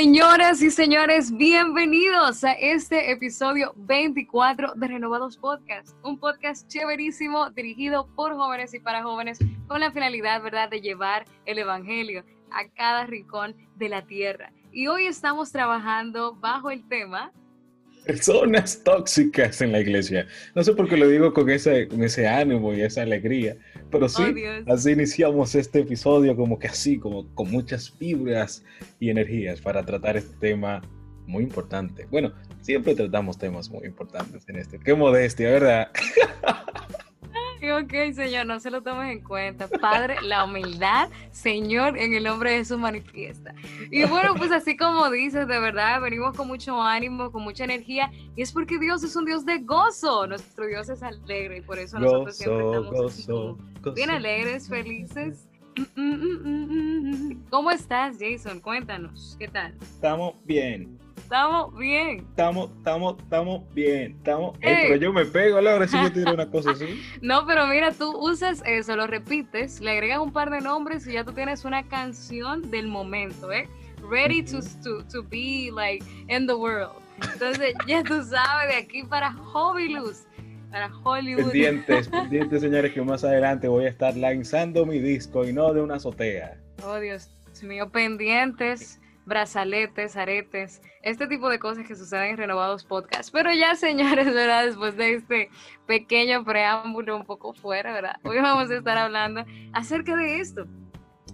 Señoras y señores, bienvenidos a este episodio 24 de Renovados Podcast, un podcast chéverísimo dirigido por jóvenes y para jóvenes con la finalidad, ¿verdad?, de llevar el Evangelio a cada rincón de la tierra. Y hoy estamos trabajando bajo el tema Personas tóxicas en la iglesia. No sé por qué lo digo con ese, con ese ánimo y esa alegría, pero sí, Oh, así iniciamos este episodio como que así, como con muchas fibras y energías para tratar este tema muy importante. Bueno, siempre tratamos temas muy importantes en este. Qué modestia, ¿verdad? Ok, Señor, no se lo tomes en cuenta. Padre, la humildad, Señor, en el nombre de Jesús manifiesta. Y bueno, pues así como dices, de verdad, venimos con mucho ánimo, con mucha energía, y es porque Dios es un Dios de gozo. Nuestro Dios es alegre, y por eso nosotros siempre Gozo, estamos gozo, gozo. bien alegres, felices. Mm, mm, mm. ¿Cómo estás, Jason? Cuéntanos, ¿qué tal? Estamos bien. Estamos bien. Estamos, estamos, estamos bien. Estamos. Ey, Ey. pero yo me pego, Laura, si yo tiro una cosa así. No, pero mira, tú usas eso, lo repites, le agregas un par de nombres y ya tú tienes una canción del momento, ¿eh? Ready to, to, to be like in the world. Entonces, ya tú sabes, de aquí para Hollywood, para Hollywood. Pendientes, pendientes, señores, que más adelante voy a estar lanzando mi disco y no de una azotea. Oh, Dios mío, pendientes, brazaletes, aretes, este tipo de cosas que suceden en Renovados Podcast. Pero ya, señores, ¿verdad? Después de este pequeño preámbulo un poco fuera, ¿verdad? Hoy vamos a estar hablando acerca de esto.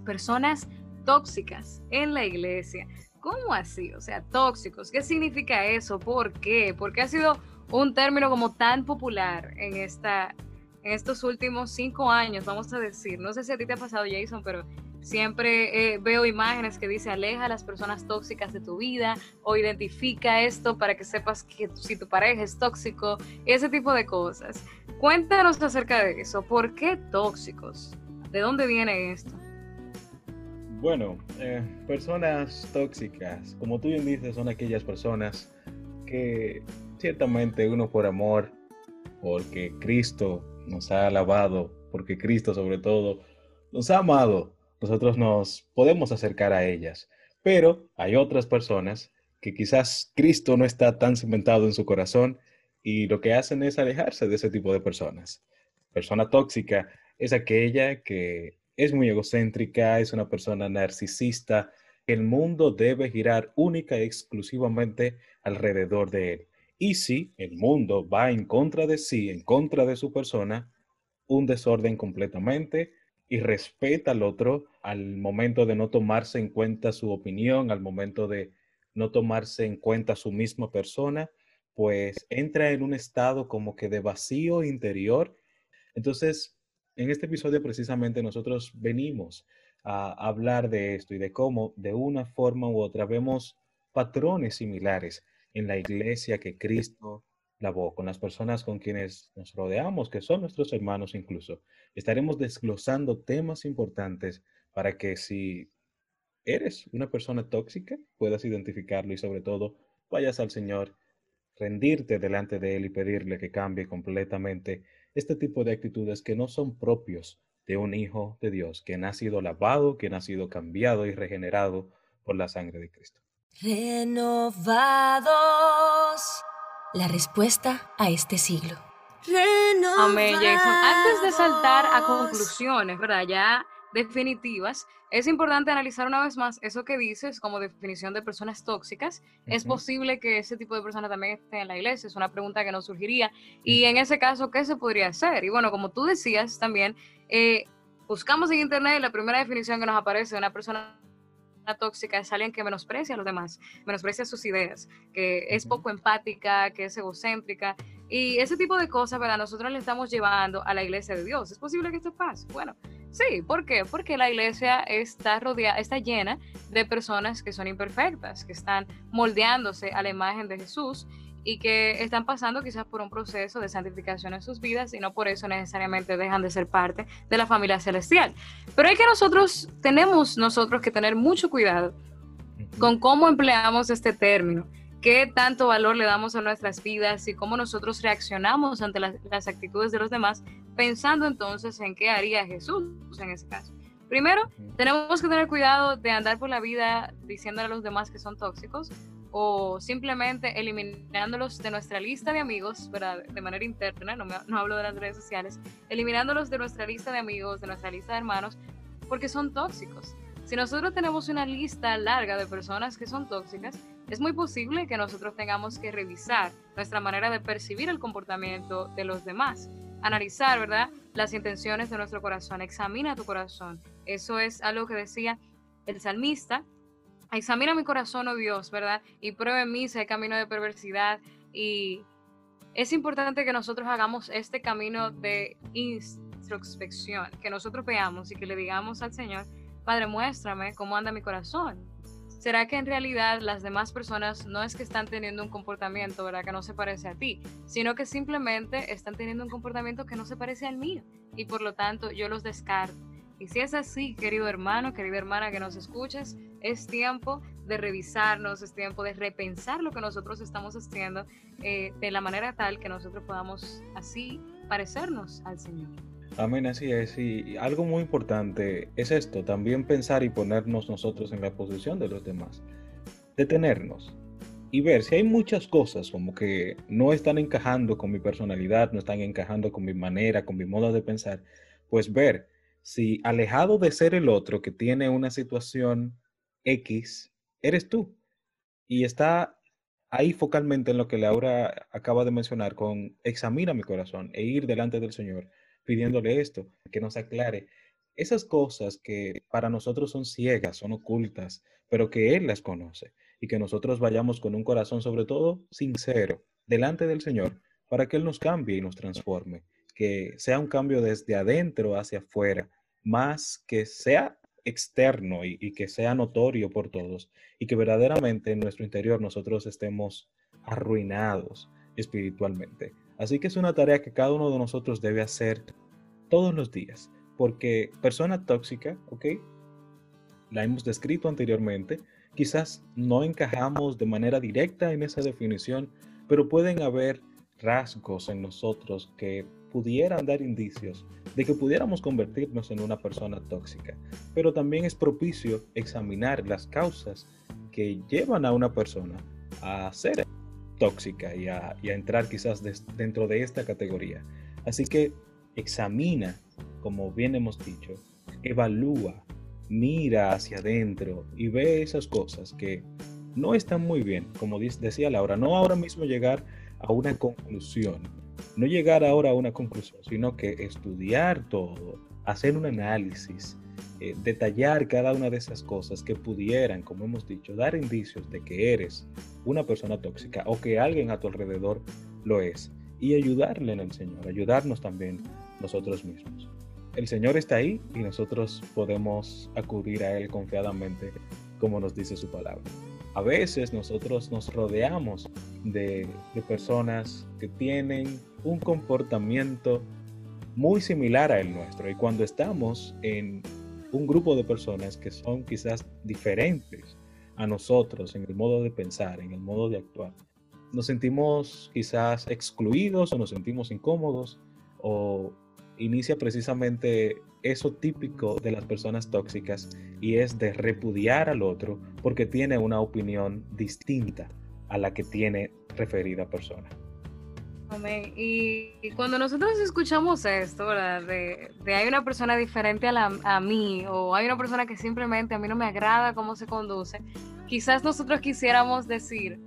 Personas tóxicas en la iglesia. ¿Cómo así? O sea, tóxicos. ¿Qué significa eso? ¿Por qué? Porque ha sido un término como tan popular en esta en estos últimos cinco años, vamos a decir. No sé si a ti te ha pasado, Jason, pero siempre eh, veo imágenes que dice aleja a las personas tóxicas de tu vida o identifica esto para que sepas que si tu pareja es tóxico, ese tipo de cosas. Cuéntanos acerca de eso. ¿Por qué tóxicos? ¿De dónde viene esto? Bueno, eh, personas tóxicas, como tú bien dices, son aquellas personas que ciertamente uno por amor, porque Cristo nos ha alabado, porque Cristo sobre todo nos ha amado, nosotros nos podemos acercar a ellas. Pero hay otras personas que quizás Cristo no está tan cimentado en su corazón y lo que hacen es alejarse de ese tipo de personas. Persona tóxica es aquella que es muy egocéntrica, es una persona narcisista. El mundo debe girar única y exclusivamente alrededor de él. Y si el mundo va en contra de sí, en contra de su persona, un desorden completamente y respeta al otro al momento de no tomarse en cuenta su opinión, al momento de no tomarse en cuenta su misma persona, pues entra en un estado como que de vacío interior. Entonces, en este episodio precisamente nosotros venimos a hablar de esto y de cómo de una forma u otra vemos patrones similares en la iglesia que Cristo lavó, con las personas con quienes nos rodeamos, que son nuestros hermanos incluso. Estaremos desglosando temas importantes para que si eres una persona tóxica, puedas identificarlo y sobre todo vayas al Señor, rendirte delante de Él y pedirle que cambie completamente este tipo de actitudes que no son propios de un hijo de Dios, quien ha sido lavado, quien ha sido cambiado y regenerado por la sangre de Cristo. Renovados. La respuesta a este siglo. Amén, Jason. Antes de saltar a conclusiones, ¿verdad? Ya definitivas, es importante analizar una vez más eso que dices como definición de personas tóxicas. Es Ujú. posible que ese tipo de personas también estén en la iglesia, es una pregunta que nos surgiría. Y en ese caso, ¿qué se podría hacer? Y bueno, como tú decías también, eh, buscamos en internet y la primera definición que nos aparece de una persona tóxica es alguien que menosprecia a los demás, menosprecia sus ideas, que es poco empática, que es egocéntrica. Y ese tipo de cosas, ¿verdad? Nosotros le estamos llevando a la iglesia de Dios. ¿Es posible que esto pase? Bueno, Sí, ¿por qué? Porque la iglesia está rodeada, está llena de personas que son imperfectas, que están moldeándose a la imagen de Jesús y que están pasando quizás por un proceso de santificación en sus vidas y no por eso necesariamente dejan de ser parte de la familia celestial. Pero hay que nosotros, tenemos nosotros que tener mucho cuidado con cómo empleamos este término qué tanto valor le damos a nuestras vidas y cómo nosotros reaccionamos ante las, actitudes de los demás, pensando entonces en qué haría Jesús en ese caso. Primero, tenemos que tener cuidado de andar por la vida diciéndole a los demás que son tóxicos o simplemente eliminándolos de nuestra lista de amigos, de manera interna, no, no hablo de las redes sociales, eliminándolos de nuestra lista de amigos, de nuestra lista de hermanos, porque son tóxicos. Si nosotros tenemos una lista larga de personas que son tóxicas, es muy posible que nosotros tengamos que revisar nuestra manera de percibir el comportamiento de los demás, analizar, ¿verdad? Las intenciones de nuestro corazón, examina tu corazón. Eso es algo que decía el salmista, examina mi corazón, oh Dios, ¿verdad? Y pruebe en mí si hay camino de perversidad. Y es importante que nosotros hagamos este camino de introspección, que nosotros veamos y que le digamos al Señor, Padre, muéstrame cómo anda mi corazón ¿será que en realidad las demás personas no es que están teniendo un comportamiento, ¿verdad? Que no se parece a ti, sino que simplemente están teniendo un comportamiento que no se parece al mío y por lo tanto yo los descarto. Y si es así, querido hermano, querida hermana que nos escuches, es tiempo de revisarnos, es tiempo de repensar lo que nosotros estamos haciendo eh, de la manera tal que nosotros podamos así parecernos al Señor. Amén, así es. Y algo muy importante es esto, también pensar y ponernos nosotros en la posición de los demás. Detenernos y ver si hay muchas cosas como que no están encajando con mi personalidad, no están encajando con mi manera, con mi modo de pensar, pues ver si alejado de ser el otro que tiene una situación X, eres tú. Y está ahí focalmente en lo que Laura acaba de mencionar con examina mi corazón e ir delante del Señor pidiéndole esto, que nos aclare esas cosas que para nosotros son ciegas, son ocultas, pero que Él las conoce y que nosotros vayamos con un corazón sobre todo sincero delante del Señor para que Él nos cambie y nos transforme, que sea un cambio desde adentro hacia afuera, más que sea externo y, y que sea notorio por todos y que verdaderamente en nuestro interior nosotros estemos arruinados espiritualmente. Así que es una tarea que cada uno de nosotros debe hacer todos los días, porque persona tóxica, ¿ok? La hemos descrito anteriormente, quizás no encajamos de manera directa en esa definición, pero pueden haber rasgos en nosotros que pudieran dar indicios de que pudiéramos convertirnos en una persona tóxica. Pero también es propicio examinar las causas que llevan a una persona a ser tóxica y a, entrar quizás dentro de esta categoría. Así que examina, como bien hemos dicho, evalúa, mira hacia adentro y ve esas cosas que no están muy bien, como decía Laura, no ahora mismo llegar a una conclusión, no llegar ahora a una conclusión, sino que estudiar todo, hacer un análisis, eh, detallar cada una de esas cosas que pudieran, como hemos dicho, dar indicios de que eres una persona tóxica o que alguien a tu alrededor lo es y ayudarle en el Señor, ayudarnos también nosotros mismos. El Señor está ahí y nosotros podemos acudir a Él confiadamente como nos dice su palabra. A veces nosotros nos rodeamos de, personas que tienen un comportamiento muy similar a el nuestro. Y cuando estamos en un grupo de personas que son quizás diferentes a nosotros en el modo de pensar, en el modo de actuar, nos sentimos quizás excluidos o nos sentimos incómodos o inicia precisamente eso típico de las personas tóxicas y es de repudiar al otro porque tiene una opinión distinta a la que tiene referida persona. Y, cuando nosotros escuchamos esto, ¿verdad? De, hay una persona diferente a, a mí o hay una persona que simplemente a mí no me agrada cómo se conduce, quizás nosotros quisiéramos decir,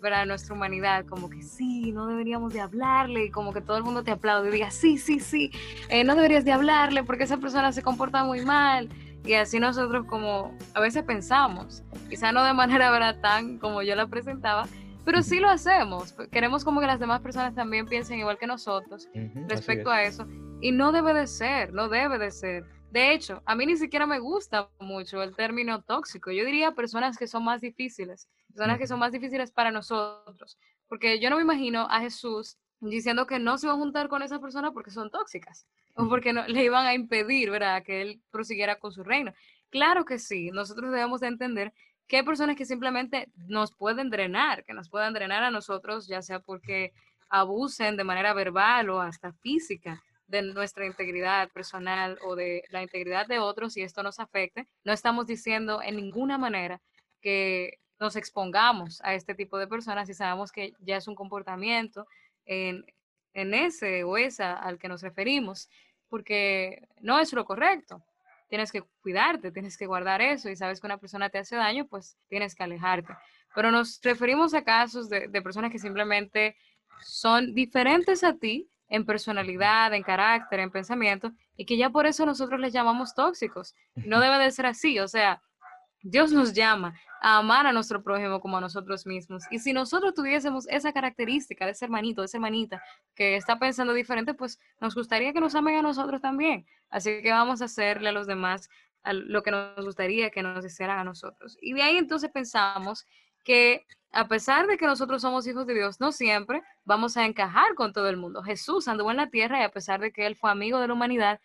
¿verdad? Nuestra humanidad, como que sí, no deberíamos de hablarle, y como que todo el mundo te aplaude y diga, sí, sí, sí, eh, no deberías de hablarle porque esa persona se comporta muy mal. Y así nosotros como a veces pensamos, quizás no de manera ¿verdad? tan como yo la presentaba, pero sí lo hacemos. Queremos como que las demás personas también piensen igual que nosotros respecto a eso. Y no debe de ser, no debe de ser. De hecho, a mí ni siquiera me gusta mucho el término tóxico. Yo diría personas que son más difíciles, personas que son más difíciles para nosotros, porque yo no me imagino a Jesús diciendo que no se va a juntar con esas personas porque son tóxicas o porque no, le iban a impedir, ¿verdad?, que él prosiguiera con su reino. Claro que sí, nosotros debemos de entender que hay personas que simplemente nos pueden drenar, que nos pueden drenar a nosotros, ya sea porque abusen de manera verbal o hasta física de nuestra integridad personal o de la integridad de otros y esto nos afecte. No estamos diciendo en ninguna manera que nos expongamos a este tipo de personas y sabemos que ya es un comportamiento en, en ese o esa al que nos referimos, porque no es lo correcto tienes que cuidarte, tienes que guardar eso y sabes que una persona te hace daño, pues tienes que alejarte. Pero nos referimos a casos de, personas que simplemente son diferentes a ti en personalidad, en carácter, en pensamiento, y que ya por eso nosotros les llamamos tóxicos. No debe de ser así, o sea, Dios nos llama a amar a nuestro prójimo como a nosotros mismos. Y si nosotros tuviésemos esa característica de ese hermanito, de esa hermanita que está pensando diferente, pues nos gustaría que nos amen a nosotros también. Así que vamos a hacerle a los demás lo que nos gustaría que nos hicieran a nosotros. Y de ahí entonces pensamos que a pesar de que nosotros somos hijos de Dios, no siempre vamos a encajar con todo el mundo. Jesús anduvo en la tierra y a pesar de que él fue amigo de la humanidad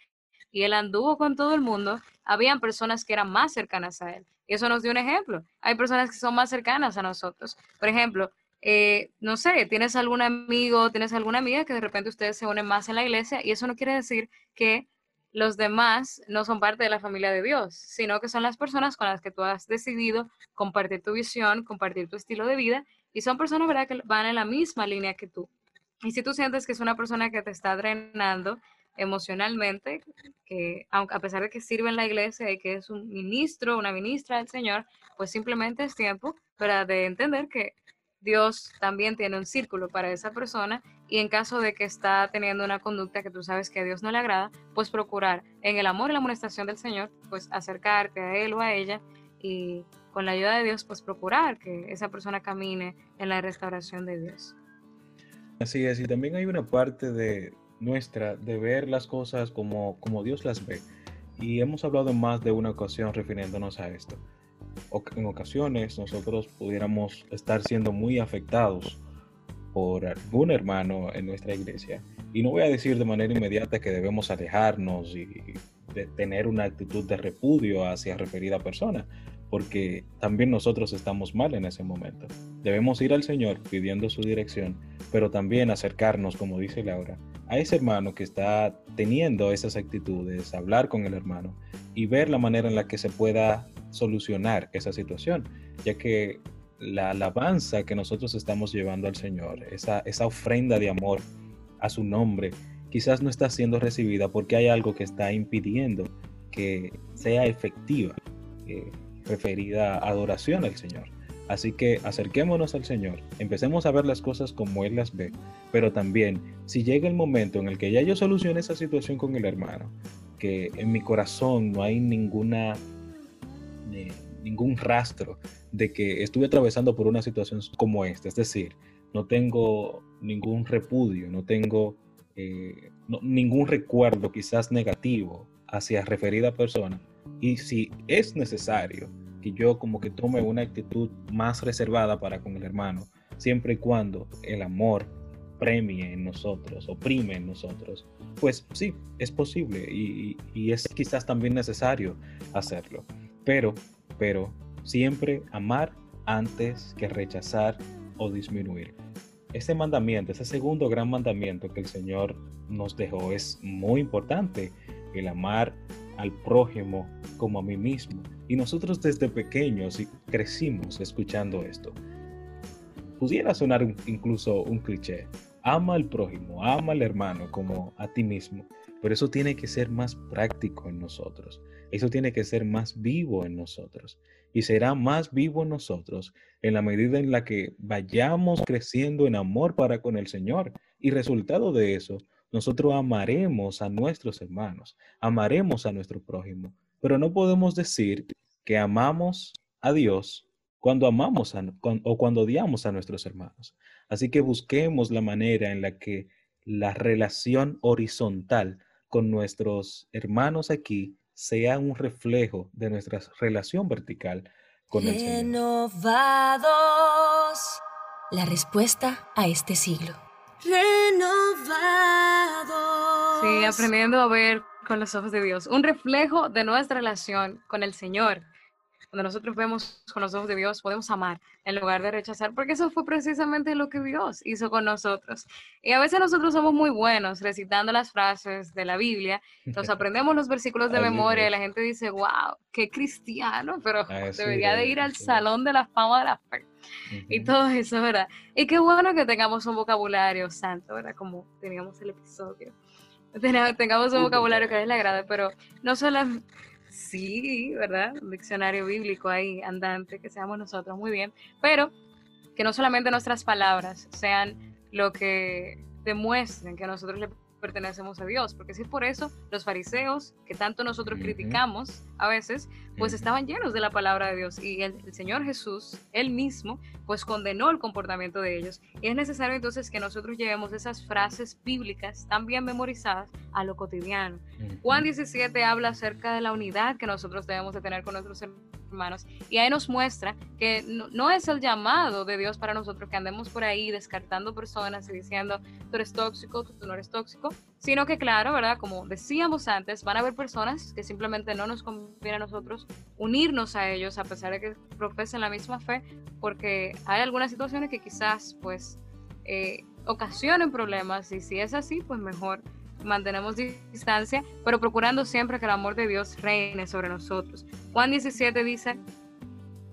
y él anduvo con todo el mundo, habían personas que eran más cercanas a él. Y eso nos dio un ejemplo. Hay personas que son más cercanas a nosotros. Por ejemplo, eh, no sé, tienes algún amigo, tienes alguna amiga que de repente ustedes se unen más en la iglesia y eso no quiere decir que los demás no son parte de la familia de Dios, sino que son las personas con las que tú has decidido compartir tu visión, compartir tu estilo de vida y son personas ¿verdad? que van en la misma línea que tú. Y si tú sientes que es una persona que te está drenando, emocionalmente, que aunque a pesar de que sirve en la iglesia y que es un ministro, una ministra del Señor, pues simplemente es tiempo para de entender que Dios también tiene un círculo para esa persona y en caso de que está teniendo una conducta que tú sabes que a Dios no le agrada, pues procurar en el amor y la amonestación del Señor, pues acercarte a él o a ella y con la ayuda de Dios, pues procurar que esa persona camine en la restauración de Dios. Así es, y también hay una parte de, nuestra de ver las cosas como, como Dios las ve. Y hemos hablado en más de una ocasión refiriéndonos a esto. en ocasiones nosotros pudiéramos estar siendo muy afectados por algún hermano en nuestra iglesia. Y no voy a decir de manera inmediata que debemos alejarnos y tener una actitud de repudio hacia referida persona, porque también nosotros estamos mal en ese momento. Debemos ir al Señor pidiendo su dirección, pero también acercarnos, como dice Laura, a ese hermano que está teniendo esas actitudes, hablar con el hermano y ver la manera en la que se pueda solucionar esa situación, ya que la alabanza que nosotros estamos llevando al Señor, esa, esa ofrenda de amor a su nombre, quizás no está siendo recibida porque hay algo que está impidiendo que sea efectiva, eh, referida adoración al Señor. Así que acerquémonos al Señor, empecemos a ver las cosas como Él las ve, pero también si llega el momento en el que ya yo solucione esa situación con el hermano, que en mi corazón no hay ninguna, ningún rastro de que estuve atravesando por una situación como esta, es decir, no tengo ningún repudio, no tengo eh, ningún recuerdo quizás negativo hacia referida persona, y si es necesario, que yo como que tome una actitud más reservada para con el hermano, siempre y cuando el amor premie en nosotros, oprime en nosotros, pues sí, es posible y, y, es quizás también necesario hacerlo. Pero, pero, siempre amar antes que rechazar o disminuir. Ese mandamiento, ese segundo gran mandamiento que el Señor nos dejó es muy importante, el amar al prójimo como a mí mismo. Y nosotros desde pequeños crecimos escuchando esto. Pudiera sonar incluso un cliché. Ama al prójimo, ama al hermano como a ti mismo. Pero eso tiene que ser más práctico en nosotros. Eso tiene que ser más vivo en nosotros. Y será más vivo en nosotros en la medida en la que vayamos creciendo en amor para con el Señor. Y resultado de eso, nosotros amaremos a nuestros hermanos, amaremos a nuestro prójimo, pero no podemos decir que amamos a Dios cuando amamos o cuando odiamos a nuestros hermanos. Así que busquemos la manera en la que la relación horizontal con nuestros hermanos aquí sea un reflejo de nuestra relación vertical con el Señor. Renovados. La respuesta a este siglo. Renovados. Sí, aprendiendo a ver con los ojos de Dios, un reflejo de nuestra relación con el Señor. Cuando nosotros vemos con los ojos de Dios, podemos amar en lugar de rechazar, porque eso fue precisamente lo que Dios hizo con nosotros. Y a veces nosotros somos muy buenos recitando las frases de la Biblia, nos aprendemos los versículos de memoria y la gente dice, wow, qué cristiano, pero debería de ir al salón de la fama de la fe. Y todo eso, ¿verdad? Y qué bueno que tengamos un vocabulario santo, ¿verdad? Como teníamos el episodio tengamos un vocabulario que a él le agrade, pero no solo, sí, ¿verdad? Un diccionario bíblico ahí andante, que seamos nosotros, muy bien, pero que no solamente nuestras palabras sean lo que demuestren que nosotros le pertenecemos a Dios, porque si es por eso, los fariseos, que tanto nosotros criticamos a veces, pues estaban llenos de la palabra de Dios y el, Señor Jesús, él mismo, pues condenó el comportamiento de ellos. Y es necesario entonces que nosotros llevemos esas frases bíblicas tan bien memorizadas a lo cotidiano. Juan 17 habla acerca de la unidad que nosotros debemos de tener con nuestros hermanos hermanos. Y ahí nos muestra que no, es el llamado de Dios para nosotros que andemos por ahí descartando personas y diciendo, tú eres tóxico, tú, no eres tóxico, sino que claro, ¿verdad? Como decíamos antes, van a haber personas que simplemente no nos conviene a nosotros unirnos a ellos a pesar de que profesen la misma fe, porque hay algunas situaciones que quizás pues eh, ocasionen problemas y si es así, pues mejor mantenemos distancia, pero procurando siempre que el amor de Dios reine sobre nosotros. Juan 17 dice,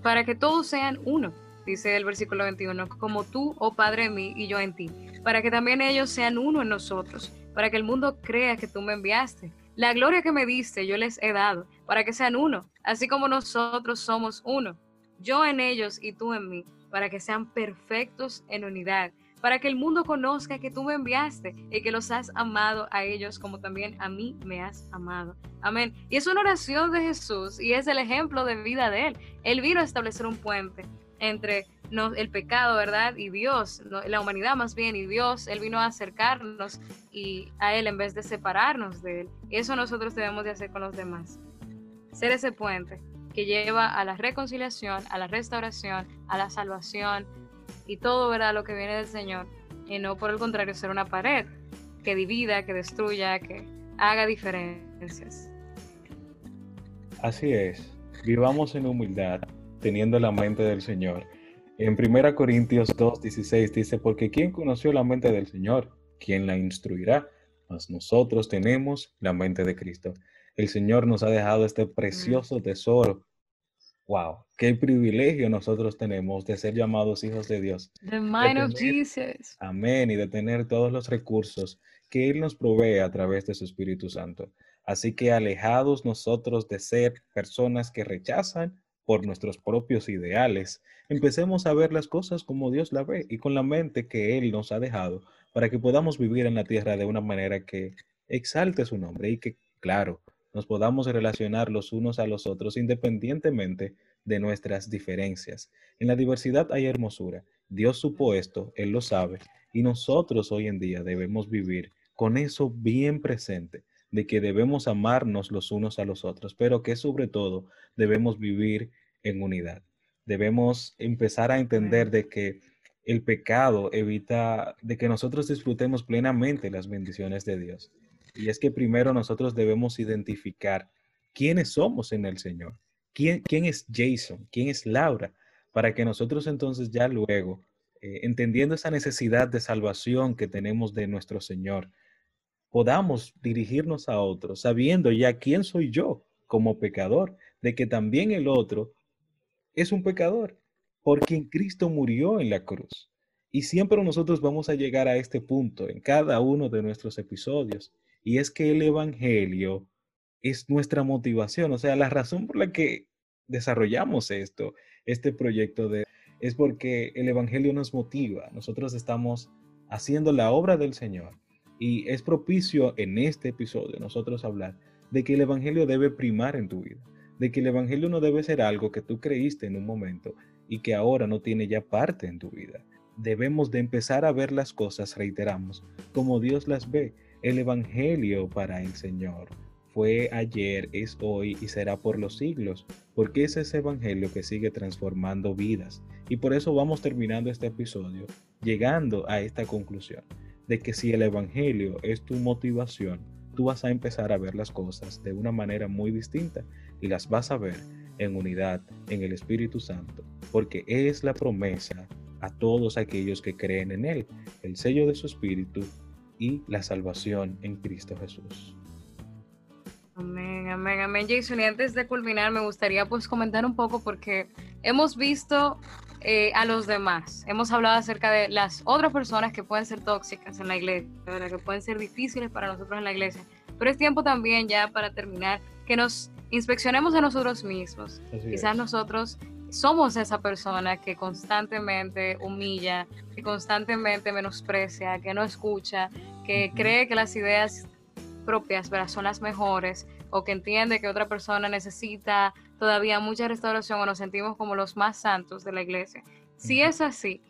para que todos sean uno, dice el versículo 21, como tú, oh Padre en mí y yo en ti, para que también ellos sean uno en nosotros, para que el mundo crea que tú me enviaste. La gloria que me diste yo les he dado, para que sean uno, así como nosotros somos uno, yo en ellos y tú en mí, para que sean perfectos en unidad para que el mundo conozca que tú me enviaste y que los has amado a ellos como también a mí me has amado. Amén. Y es una oración de Jesús y es el ejemplo de vida de Él. Él vino a establecer un puente entre el pecado, ¿verdad? Y Dios, la humanidad más bien, y Dios, Él vino a acercarnos y a Él en vez de separarnos de Él. Eso nosotros debemos de hacer con los demás. Ser ese puente que lleva a la reconciliación, a la restauración, a la salvación, y todo verá lo que viene del Señor y no por el contrario ser una pared que divida, que destruya, que haga diferencias. Así es, vivamos en humildad, teniendo la mente del Señor. En 1 Corintios 2.16 dice, porque ¿quién conoció la mente del Señor? ¿Quién la instruirá? Mas nosotros tenemos la mente de Cristo. El Señor nos ha dejado este precioso tesoro wow, qué privilegio nosotros tenemos de ser llamados hijos de Dios. The mind of Jesus. Amén, y de tener todos los recursos que Él nos provee a través de su Espíritu Santo. Así que alejados nosotros de ser personas que rechazan por nuestros propios ideales, empecemos a ver las cosas como Dios la ve y con la mente que Él nos ha dejado para que podamos vivir en la tierra de una manera que exalte su nombre y que, claro, nos podamos relacionar los unos a los otros independientemente de nuestras diferencias. En la diversidad hay hermosura. Dios supo esto, Él lo sabe, y nosotros hoy en día debemos vivir con eso bien presente, de que debemos amarnos los unos a los otros, pero que sobre todo debemos vivir en unidad. Debemos empezar a entender de que el pecado evita de que nosotros disfrutemos plenamente las bendiciones de Dios. Y es que primero nosotros debemos identificar quiénes somos en el Señor. ¿Quién, quién es Jason? ¿Quién es Laura? Para que nosotros entonces ya luego, eh, entendiendo esa necesidad de salvación que tenemos de nuestro Señor, podamos dirigirnos a otros, sabiendo ya quién soy yo como pecador, de que también el otro es un pecador, por quien Cristo murió en la cruz. Y siempre nosotros vamos a llegar a este punto en cada uno de nuestros episodios, y es que el Evangelio es nuestra motivación, o sea, la razón por la que desarrollamos esto, este proyecto de, es porque el Evangelio nos motiva, nosotros estamos haciendo la obra del Señor y es propicio en este episodio nosotros hablar de que el Evangelio debe primar en tu vida, de que el Evangelio no debe ser algo que tú creíste en un momento y que ahora no tiene ya parte en tu vida. Debemos de empezar a ver las cosas, reiteramos, como Dios las ve el Evangelio para el Señor fue ayer, es hoy y será por los siglos, porque es ese Evangelio que sigue transformando vidas. Y por eso vamos terminando este episodio, llegando a esta conclusión, de que si el Evangelio es tu motivación, tú vas a empezar a ver las cosas de una manera muy distinta y las vas a ver en unidad en el Espíritu Santo, porque es la promesa a todos aquellos que creen en Él, el sello de su Espíritu y la salvación en Cristo Jesús. Amén, amén, amén, Jason. Y antes de culminar, me gustaría pues comentar un poco porque hemos visto eh, a los demás. Hemos hablado acerca de las otras personas que pueden ser tóxicas en la iglesia, que pueden ser difíciles para nosotros en la iglesia. Pero es tiempo también ya para terminar que nos inspeccionemos a nosotros mismos. Quizás nosotros somos esa persona que constantemente humilla, que constantemente menosprecia, que no escucha, que cree que las ideas propias son las mejores o que entiende que otra persona necesita todavía mucha restauración o nos sentimos como los más santos de la iglesia. Si es así,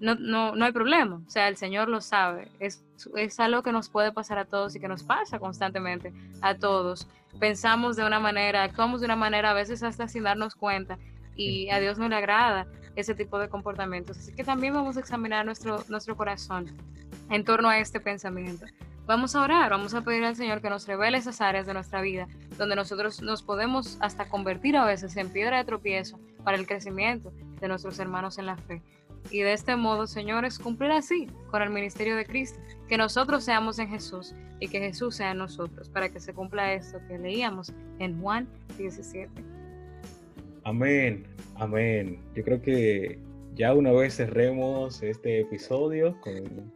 no, no, no hay problema. O sea, el Señor lo sabe. Es, es algo que nos puede pasar a todos y que nos pasa constantemente a todos. Pensamos de una manera, actuamos de una manera a veces hasta sin darnos cuenta y a Dios no le agrada ese tipo de comportamientos. Así que también vamos a examinar nuestro, nuestro corazón en torno a este pensamiento. Vamos a orar, vamos a pedir al Señor que nos revele esas áreas de nuestra vida donde nosotros nos podemos hasta convertir a veces en piedra de tropiezo para el crecimiento de nuestros hermanos en la fe. Y de este modo, señores, cumplir así con el ministerio de Cristo, que nosotros seamos en Jesús y que Jesús sea en nosotros, para que se cumpla esto que leíamos en Juan 17. Amén, amén. Yo creo que ya una vez cerremos este episodio con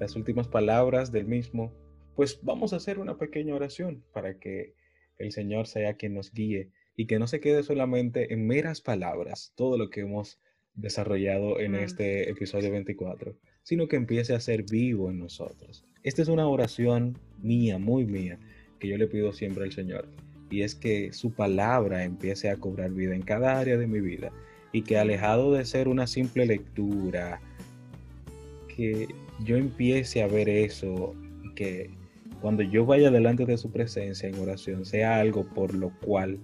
las últimas palabras del mismo, pues vamos a hacer una pequeña oración para que el Señor sea quien nos guíe y que no se quede solamente en meras palabras todo lo que hemos desarrollado en este episodio 24, sino que empiece a ser vivo en nosotros. Esta es una oración mía, muy mía, que yo le pido siempre al Señor, y es que su palabra empiece a cobrar vida en cada área de mi vida y que alejado de ser una simple lectura, que yo empiece a ver eso, que cuando yo vaya delante de su presencia en oración sea algo por lo cual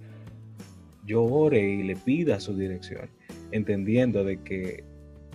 yo ore y le pida su dirección, entendiendo de que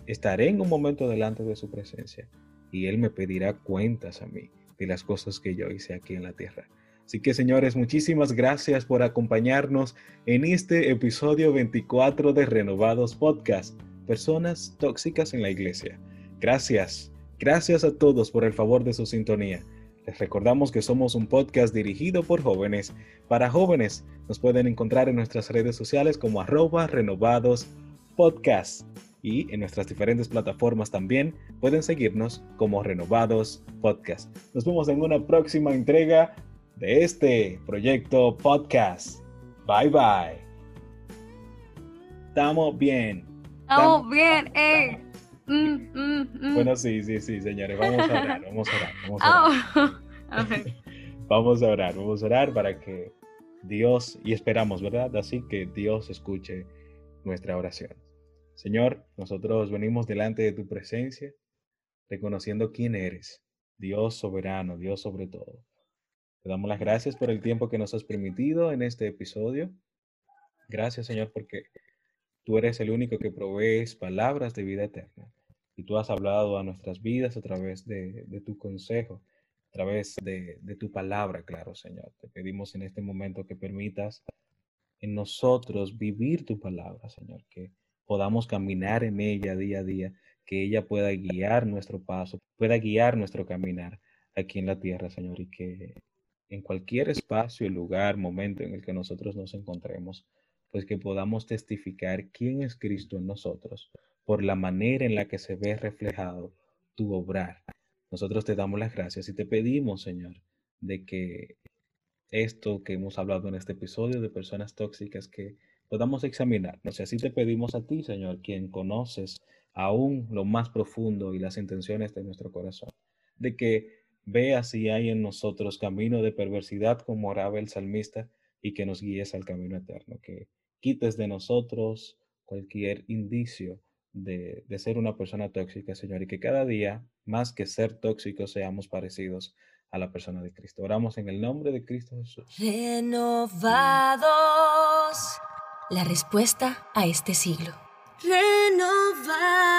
estaré en un momento delante de su presencia y Él me pedirá cuentas a mí de las cosas que yo hice aquí en la tierra. Así que señores, muchísimas gracias por acompañarnos en este episodio 24 de Renovados Podcast, Personas Tóxicas en la Iglesia. Gracias. Gracias a todos por el favor de su sintonía. Les recordamos que somos un podcast dirigido por jóvenes. Para jóvenes nos pueden encontrar en nuestras redes sociales como arroba renovados podcast y en nuestras diferentes plataformas también pueden seguirnos como renovados podcast. Nos vemos en una próxima entrega de este proyecto podcast. Bye bye. Estamos bien. Estamos bien, eh. Mm, mm, mm. Bueno, sí, sí, sí, señores, vamos a orar, vamos a orar, vamos a orar. vamos a orar, vamos a orar para que Dios, y esperamos, ¿verdad? Así que Dios escuche nuestra oración. Señor, nosotros venimos delante de tu presencia, reconociendo quién eres, Dios soberano, Dios sobre todo. Te damos las gracias por el tiempo que nos has permitido en este episodio. Gracias, Señor, porque tú eres el único que provees palabras de vida eterna y tú has hablado a nuestras vidas a través de, tu consejo, a través de, de, tu palabra, claro, Señor. Te pedimos en este momento que permitas en nosotros vivir tu palabra, Señor, que podamos caminar en ella día a día, que ella pueda guiar nuestro paso, pueda guiar nuestro caminar aquí en la tierra, Señor, y que en cualquier espacio, lugar, momento en el que nosotros nos encontremos, pues que podamos testificar quién es Cristo en nosotros por la manera en la que se ve reflejado tu obrar. Nosotros te damos las gracias y te pedimos, Señor, de que esto que hemos hablado en este episodio de personas tóxicas, que podamos examinarnos. Y así te pedimos a ti, Señor, quien conoces aún lo más profundo y las intenciones de nuestro corazón, de que veas si hay en nosotros camino de perversidad como oraba el salmista y que nos guíes al camino eterno, que quites de nosotros cualquier indicio de, ser una persona tóxica, Señor, y que cada día, más que ser tóxicos, seamos parecidos a la persona de Cristo. Oramos en el nombre de Cristo Jesús. Renovados. La respuesta a este siglo. Renovados.